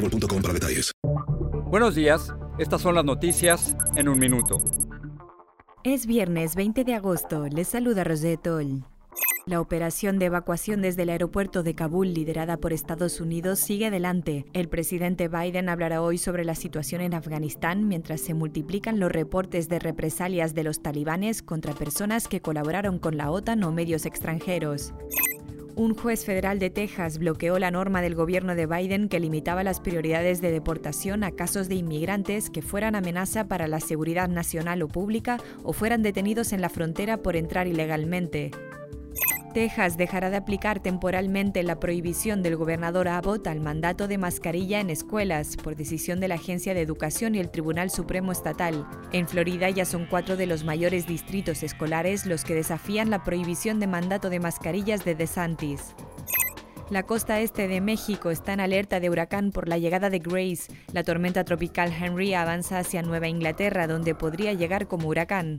boostmobile.com para detalles. Buenos días, estas son las noticias en un minuto. Es viernes 20 de agosto, les saluda Rosetol. La operación de evacuación desde el aeropuerto de Kabul, liderada por Estados Unidos, sigue adelante. El presidente Biden hablará hoy sobre la situación en Afganistán mientras se multiplican los reportes de represalias de los talibanes contra personas que colaboraron con la OTAN o medios extranjeros. Un juez federal de Texas bloqueó la norma del gobierno de Biden que limitaba las prioridades de deportación a casos de inmigrantes que fueran amenaza para la seguridad nacional o pública o fueran detenidos en la frontera por entrar ilegalmente. Texas dejará de aplicar temporalmente la prohibición del gobernador Abbott al mandato de mascarilla en escuelas por decisión de la Agencia de Educación y el Tribunal Supremo Estatal. En Florida ya son cuatro de los mayores distritos escolares los que desafían la prohibición de mandato de mascarillas de DeSantis. La costa este de México está en alerta de huracán por la llegada de Grace. La tormenta tropical Henry avanza hacia Nueva Inglaterra, donde podría llegar como huracán.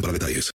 para detalles.